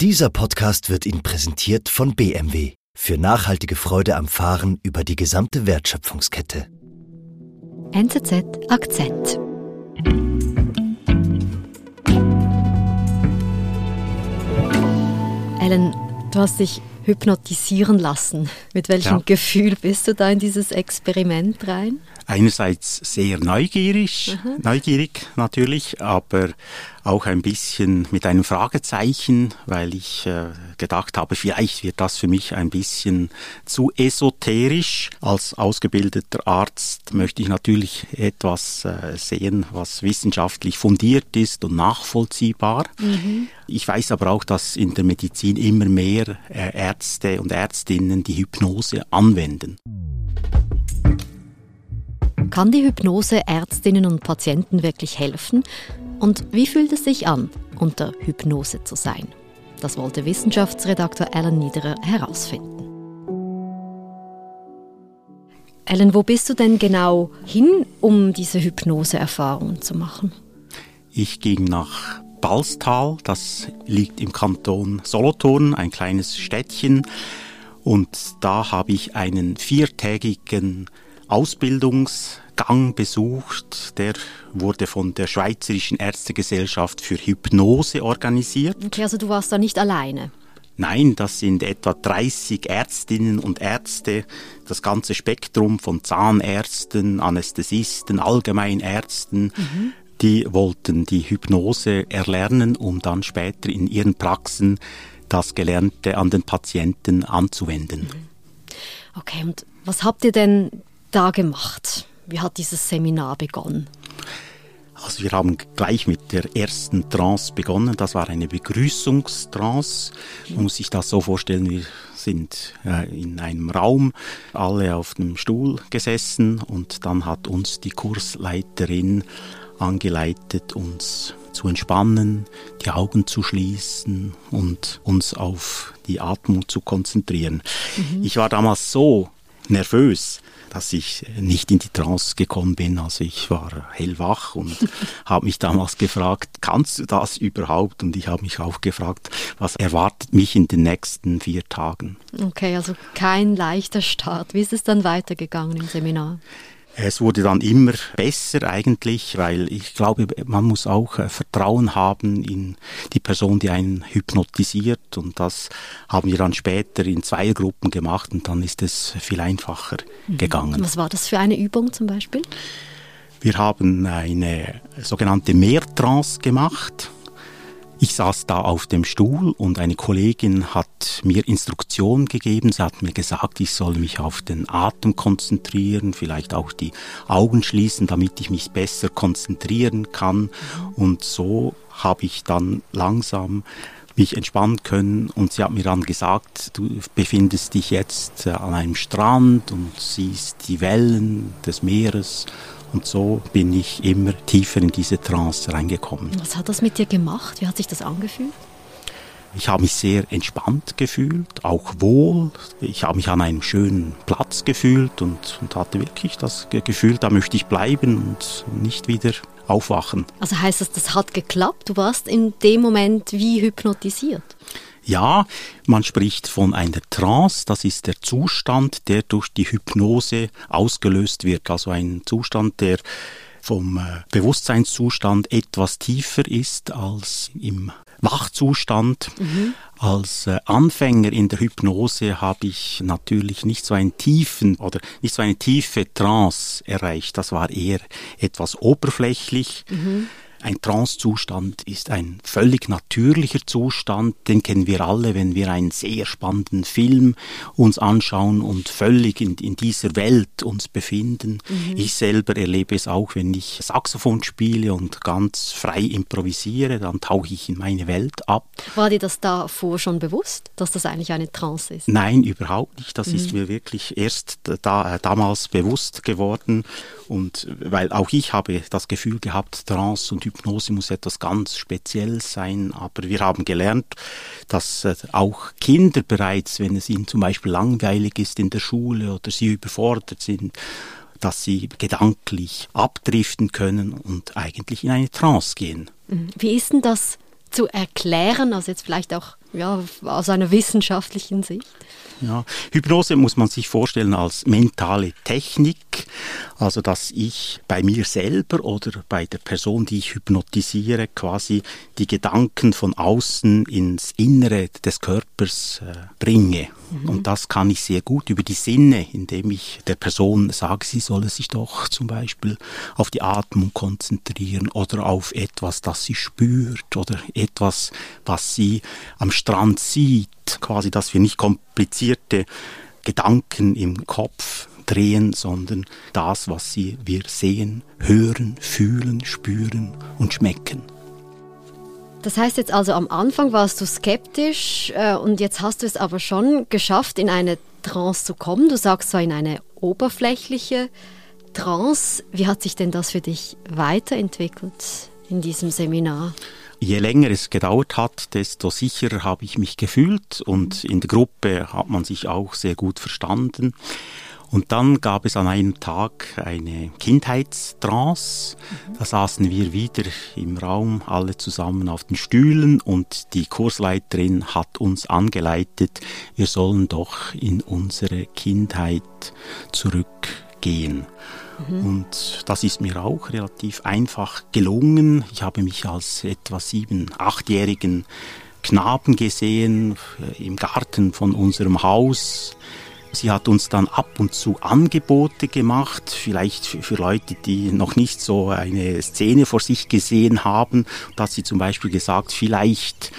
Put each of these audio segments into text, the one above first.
Dieser Podcast wird Ihnen präsentiert von BMW für nachhaltige Freude am Fahren über die gesamte Wertschöpfungskette. NZZ Akzent. Ellen, du hast dich hypnotisieren lassen. Mit welchem Ja. Gefühl bist du da in dieses Experiment rein? Einerseits sehr neugierig, neugierig natürlich, aber auch ein bisschen mit einem Fragezeichen, weil ich äh, gedacht habe, vielleicht wird das für mich ein bisschen zu esoterisch. Als ausgebildeter Arzt möchte ich natürlich etwas äh, sehen, was wissenschaftlich fundiert ist und nachvollziehbar. Ich weiß aber auch, dass in der Medizin immer mehr äh, Ärzte und Ärztinnen die Hypnose anwenden. Kann die Hypnose Ärztinnen und Patienten wirklich helfen? Und wie fühlt es sich an, unter Hypnose zu sein? Das wollte Wissenschaftsredaktor Alan Niederer herausfinden. Alan, wo bist du denn genau hin, um diese Hypnoseerfahrungen zu machen? Ich ging nach Balstal, das liegt im Kanton Solothurn, ein kleines Städtchen. Und da habe ich einen viertägigen Ausbildungsgang besucht. Der wurde von der Schweizerischen Ärztegesellschaft für Hypnose organisiert. Okay, also du warst da nicht alleine. Nein, das sind etwa 30 Ärztinnen und Ärzte, das ganze Spektrum von Zahnärzten, Anästhesisten, Allgemeinärzten, die wollten die Hypnose erlernen, um dann später in ihren Praxen das Gelernte an den Patienten anzuwenden. Okay, und was habt ihr denn da gemacht? Wie hat dieses Seminar begonnen? Also wir haben gleich mit der ersten Trance begonnen. Das war eine Begrüßungstrance. Man muss sich das so vorstellen, wir sind äh, in einem Raum, alle auf einem Stuhl gesessen und dann hat uns die Kursleiterin angeleitet, uns zu entspannen, die Augen zu schließen und uns auf die Atmung zu konzentrieren. Ich war damals so nervös, dass ich nicht in die Trance gekommen bin. Also ich war hellwach und habe mich damals gefragt, kannst du das überhaupt? Und ich habe mich auch gefragt, was erwartet mich in den nächsten vier Tagen? Okay, also kein leichter Start. Wie ist es dann weitergegangen im Seminar? Es wurde dann immer besser eigentlich, weil ich glaube, man muss auch äh, Vertrauen haben in die Person, die einen hypnotisiert. Und das haben wir dann später in Zweiergruppen gemacht und dann ist es viel einfacher gegangen. Was war das für eine Übung zum Beispiel? Wir haben eine sogenannte Mehrtrance gemacht. Ich saß da auf dem Stuhl und eine Kollegin hat mir Instruktionen gegeben. Sie hat mir gesagt, ich soll mich auf den Atem konzentrieren, vielleicht auch die Augen schließen, damit ich mich besser konzentrieren kann. Und so habe ich dann langsam mich entspannen können und sie hat mir dann gesagt, du befindest dich jetzt äh, an einem Strand und siehst die Wellen des Meeres und so bin ich immer tiefer in diese Trance reingekommen. Was hat das mit dir gemacht? Wie hat sich das angefühlt? Ich habe mich sehr entspannt gefühlt, auch wohl. Ich habe mich an einem schönen Platz gefühlt und, und hatte wirklich das Ge- Gefühl, da möchte ich bleiben und nicht wieder aufwachen. Also heißt das, das hat geklappt? Du warst in dem Moment wie hypnotisiert. Ja, man spricht von einer Trance, das ist der Zustand, der durch die Hypnose ausgelöst wird, also ein Zustand, der vom äh, Bewusstseinszustand etwas tiefer ist als im Wachzustand. Als äh, Anfänger in der Hypnose habe ich natürlich nicht so einen tiefen oder nicht so eine tiefe Trance erreicht. Das war eher etwas oberflächlich. Ein Trancezustand ist ein völlig natürlicher Zustand, den kennen wir alle, wenn wir einen sehr spannenden Film uns anschauen und völlig in, in dieser Welt uns befinden. Ich selber erlebe es auch, wenn ich Saxophon spiele und ganz frei improvisiere, dann tauche ich in meine Welt ab. War dir das davor schon bewusst, dass das eigentlich eine Trance ist? Nein, überhaupt nicht. Das ist mir wirklich erst da, damals bewusst geworden. Und weil auch ich habe das Gefühl gehabt, Trance und Hypnose muss etwas ganz Spezielles sein. Aber wir haben gelernt, dass äh, auch Kinder bereits, wenn es ihnen zum Beispiel langweilig ist in der Schule oder sie überfordert sind, dass sie gedanklich abdriften können und eigentlich in eine Trance gehen. Mhm. Wie ist denn das zu erklären, also jetzt vielleicht auch ja, aus einer wissenschaftlichen Sicht? Ja, Hypnose muss man sich vorstellen als mentale Technik, also dass ich bei mir selber oder bei der Person, die ich hypnotisiere, quasi die Gedanken von außen ins Innere des Körpers äh, bringe. Mhm. Und das kann ich sehr gut über die Sinne, indem ich der Person sage, sie solle sich doch zum Beispiel auf die Atmung konzentrieren oder auf etwas, das sie spürt oder etwas, was sie am Strand sieht quasi, dass wir nicht komplizierte Gedanken im Kopf drehen, sondern das, was sie, wir sehen, hören, fühlen, spüren und schmecken. Das heißt jetzt also, am Anfang warst du skeptisch äh, und jetzt hast du es aber schon geschafft, in eine Trance zu kommen. Du sagst zwar in eine oberflächliche Trance. Wie hat sich denn das für dich weiterentwickelt in diesem Seminar? Je länger es gedauert hat, desto sicherer habe ich mich gefühlt und in der Gruppe hat man sich auch sehr gut verstanden. Und dann gab es an einem Tag eine Kindheitstrance. Da saßen wir wieder im Raum, alle zusammen auf den Stühlen und die Kursleiterin hat uns angeleitet, wir sollen doch in unsere Kindheit zurückgehen. Mhm. Und das ist mir auch relativ einfach gelungen. Ich habe mich als etwa sieben, achtjährigen Knaben gesehen äh, im Garten von unserem Haus. Sie hat uns dann ab und zu Angebote gemacht, vielleicht für Leute, die noch nicht so eine Szene vor sich gesehen haben. Da hat sie zum Beispiel gesagt, vielleicht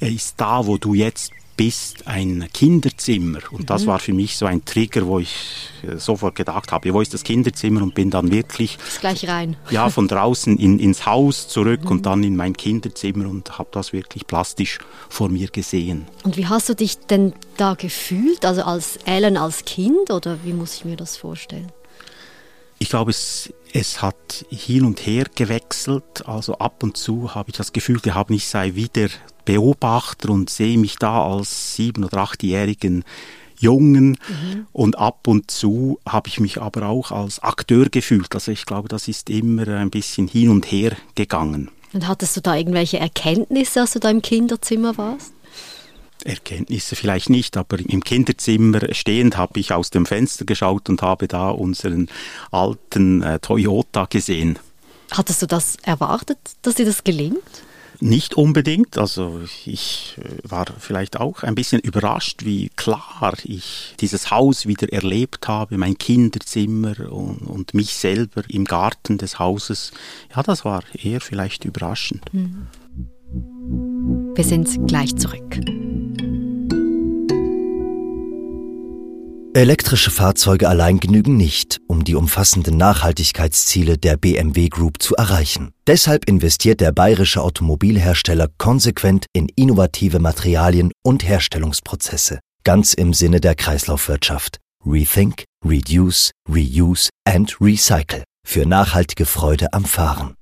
ist da, wo du jetzt bist ein Kinderzimmer. Und mhm. das war für mich so ein Trigger, wo ich äh, sofort gedacht habe, wo ist das Kinderzimmer? Und bin dann wirklich gleich rein. Ja, von draußen in, ins Haus zurück mhm. und dann in mein Kinderzimmer und habe das wirklich plastisch vor mir gesehen. Und wie hast du dich denn da gefühlt? Also als Ellen als Kind oder wie muss ich mir das vorstellen? Ich glaube, es, es hat hin und her gewechselt. Also ab und zu habe ich das Gefühl gehabt, ich sei wieder Beobachter und sehe mich da als sieben- oder achtjährigen Jungen mhm. und ab und zu habe ich mich aber auch als Akteur gefühlt. Also ich glaube, das ist immer ein bisschen hin und her gegangen. Und hattest du da irgendwelche Erkenntnisse, als du da im Kinderzimmer warst? Erkenntnisse vielleicht nicht, aber im Kinderzimmer stehend habe ich aus dem Fenster geschaut und habe da unseren alten äh, Toyota gesehen. Hattest du das erwartet, dass dir das gelingt? Nicht unbedingt. Also ich äh, war vielleicht auch ein bisschen überrascht, wie klar ich dieses Haus wieder erlebt habe, mein Kinderzimmer und, und mich selber im Garten des Hauses. Ja, das war eher vielleicht überraschend. Mhm. Wir sind gleich zurück. Elektrische Fahrzeuge allein genügen nicht, um die umfassenden Nachhaltigkeitsziele der BMW Group zu erreichen. Deshalb investiert der bayerische Automobilhersteller konsequent in innovative Materialien und Herstellungsprozesse, ganz im Sinne der Kreislaufwirtschaft. Rethink, Reduce, Reuse and Recycle für nachhaltige Freude am Fahren.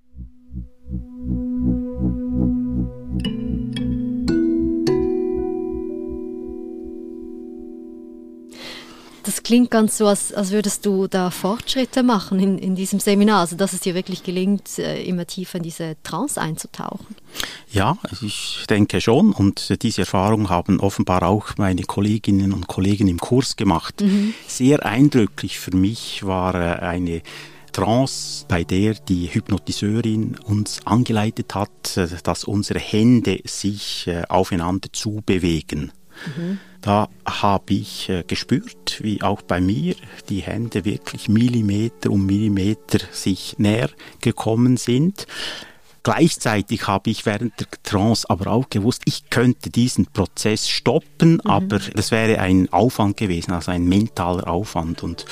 Das klingt ganz so, als, als würdest du da Fortschritte machen in, in diesem Seminar, also dass es dir wirklich gelingt, äh, immer tiefer in diese Trance einzutauchen. Ja, ich denke schon. Und diese Erfahrung haben offenbar auch meine Kolleginnen und Kollegen im Kurs gemacht. Mhm. Sehr eindrücklich für mich war äh, eine Trance, bei der die Hypnotiseurin uns angeleitet hat, äh, dass unsere Hände sich aufeinander zubewegen. Mhm. Da habe ich äh, gespürt, wie auch bei mir die Hände wirklich Millimeter um Millimeter sich näher gekommen sind. Gleichzeitig habe ich während der Trance aber auch gewusst, ich könnte diesen Prozess stoppen, mhm. aber das wäre ein Aufwand gewesen, also ein mentaler Aufwand. Und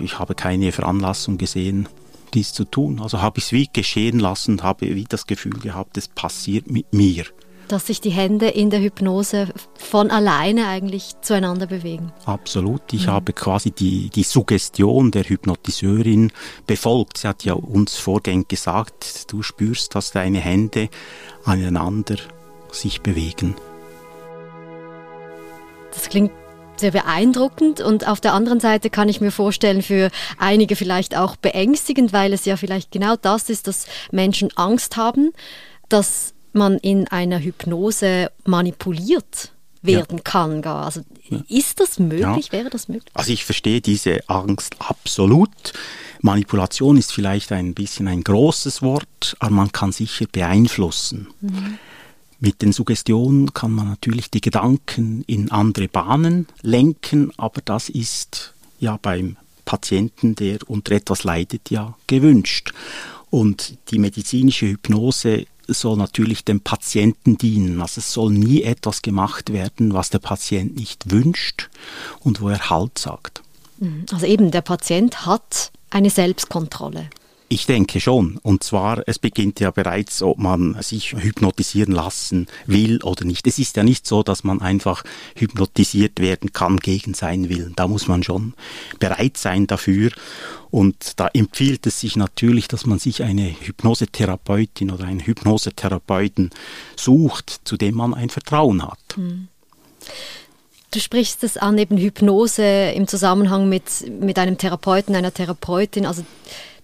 ich habe keine Veranlassung gesehen, dies zu tun. Also habe ich es wie geschehen lassen und habe wie das Gefühl gehabt, es passiert mit mir dass sich die Hände in der Hypnose von alleine eigentlich zueinander bewegen. Absolut. Ich mhm. habe quasi die, die Suggestion der Hypnotiseurin befolgt. Sie hat ja uns vorgängig gesagt, du spürst, dass deine Hände aneinander sich bewegen. Das klingt sehr beeindruckend und auf der anderen Seite kann ich mir vorstellen, für einige vielleicht auch beängstigend, weil es ja vielleicht genau das ist, dass Menschen Angst haben, dass man in einer Hypnose manipuliert werden ja. kann. Gar. Also ja. ist das möglich? Ja. Wäre das möglich? Also ich verstehe diese Angst absolut. Manipulation ist vielleicht ein bisschen ein großes Wort, aber man kann sicher beeinflussen. Mhm. Mit den Suggestionen kann man natürlich die Gedanken in andere Bahnen lenken, aber das ist ja beim Patienten, der unter etwas leidet, ja gewünscht. Und die medizinische Hypnose soll natürlich dem Patienten dienen. Also es soll nie etwas gemacht werden, was der Patient nicht wünscht und wo er Halt sagt. Mhm. Also eben, der Patient hat eine Selbstkontrolle. Ich denke schon. Und zwar, es beginnt ja bereits, ob man sich hypnotisieren lassen will oder nicht. Es ist ja nicht so, dass man einfach hypnotisiert werden kann gegen seinen Willen. Da muss man schon bereit sein dafür. Und da empfiehlt es sich natürlich, dass man sich eine Hypnosetherapeutin oder einen Hypnosetherapeuten sucht, zu dem man ein Vertrauen hat. Hm. Du sprichst es an, eben Hypnose im Zusammenhang mit, mit einem Therapeuten, einer Therapeutin. Also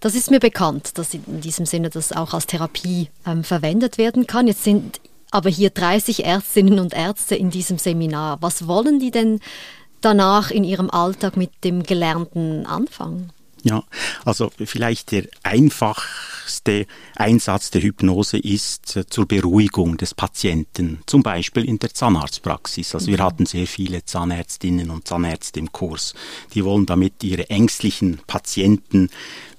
das ist mir bekannt, dass in diesem Sinne das auch als Therapie ähm, verwendet werden kann. Jetzt sind aber hier 30 Ärztinnen und Ärzte in diesem Seminar. Was wollen die denn danach in ihrem Alltag mit dem Gelernten anfangen? Ja, also vielleicht der einfachste Einsatz der Hypnose ist äh, zur Beruhigung des Patienten, zum Beispiel in der Zahnarztpraxis. Also wir mhm. hatten sehr viele Zahnärztinnen und Zahnärzte im Kurs. Die wollen damit ihre ängstlichen Patienten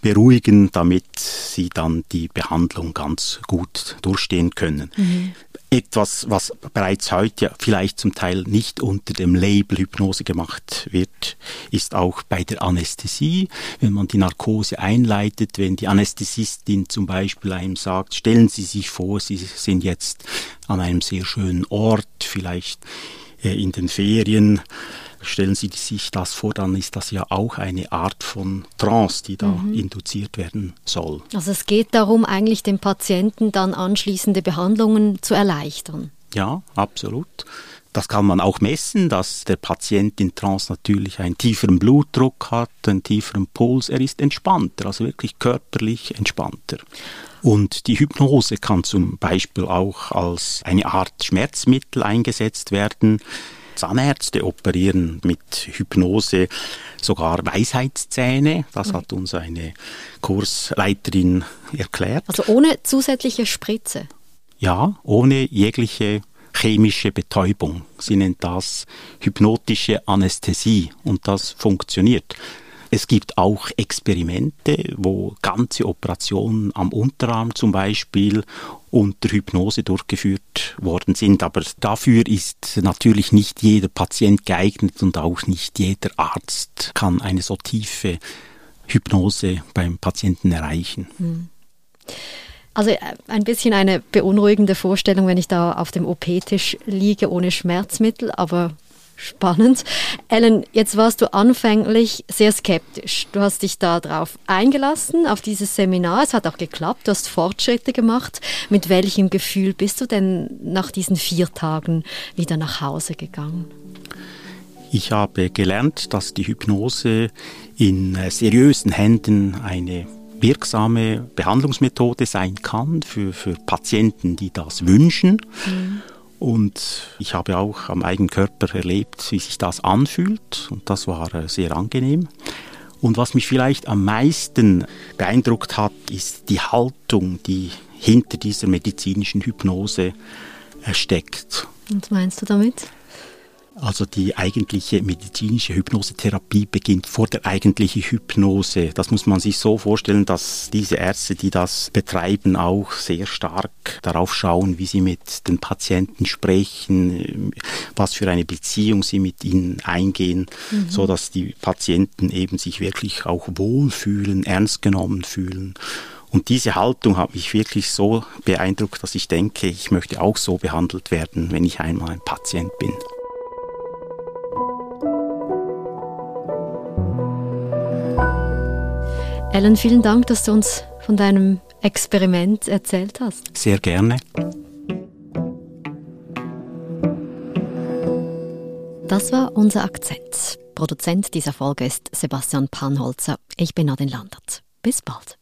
beruhigen, damit sie dann die Behandlung ganz gut durchstehen können. Mhm. Etwas, was bereits heute vielleicht zum Teil nicht unter dem Label Hypnose gemacht wird, ist auch bei der Anästhesie. Wenn man die Narkose einleitet, wenn die Anästhesistin zum Beispiel einem sagt, stellen Sie sich vor, Sie sind jetzt an einem sehr schönen Ort, vielleicht äh, in den Ferien, Stellen Sie sich das vor, dann ist das ja auch eine Art von Trance, die da mhm. induziert werden soll. Also es geht darum, eigentlich dem Patienten dann anschließende Behandlungen zu erleichtern. Ja, absolut. Das kann man auch messen, dass der Patient in Trance natürlich einen tieferen Blutdruck hat, einen tieferen Puls. Er ist entspannter, also wirklich körperlich entspannter. Und die Hypnose kann zum Beispiel auch als eine Art Schmerzmittel eingesetzt werden. Zahnärzte operieren mit Hypnose sogar Weisheitszähne. Das hat uns eine Kursleiterin erklärt. Also ohne zusätzliche Spritze? Ja, ohne jegliche chemische Betäubung. Sie nennt das hypnotische Anästhesie und das funktioniert. Es gibt auch Experimente, wo ganze Operationen am Unterarm zum Beispiel unter Hypnose durchgeführt worden sind. Aber dafür ist natürlich nicht jeder Patient geeignet und auch nicht jeder Arzt kann eine so tiefe Hypnose beim Patienten erreichen. Hm. Also äh, ein bisschen eine beunruhigende Vorstellung, wenn ich da auf dem OP-Tisch liege ohne Schmerzmittel, aber Spannend. Ellen, jetzt warst du anfänglich sehr skeptisch. Du hast dich darauf eingelassen, auf dieses Seminar. Es hat auch geklappt, du hast Fortschritte gemacht. Mit welchem Gefühl bist du denn nach diesen vier Tagen wieder nach Hause gegangen? Ich habe gelernt, dass die Hypnose in äh, seriösen Händen eine wirksame Behandlungsmethode sein kann für, für Patienten, die das wünschen. Mhm. Und ich habe auch am eigenen Körper erlebt, wie sich das anfühlt. Und das war äh, sehr angenehm. Und was mich vielleicht am meisten beeindruckt hat, ist die Haltung, die hinter dieser medizinischen Hypnose äh, steckt. Und meinst du damit? Also die eigentliche medizinische Hypnosetherapie beginnt vor der eigentlichen Hypnose. Das muss man sich so vorstellen, dass diese Ärzte, die das betreiben, auch sehr stark darauf schauen, wie sie mit den Patienten sprechen, was für eine Beziehung sie mit ihnen eingehen, mhm. so dass die Patienten eben sich wirklich auch wohlfühlen, ernst genommen fühlen. Und diese Haltung hat mich wirklich so beeindruckt, dass ich denke, ich möchte auch so behandelt werden, wenn ich einmal ein Patient bin. Ellen, vielen Dank, dass du uns von deinem Experiment erzählt hast. Sehr gerne. Das war unser Akzent. Produzent dieser Folge ist Sebastian Panholzer. Ich bin Nadine Landert. Bis bald.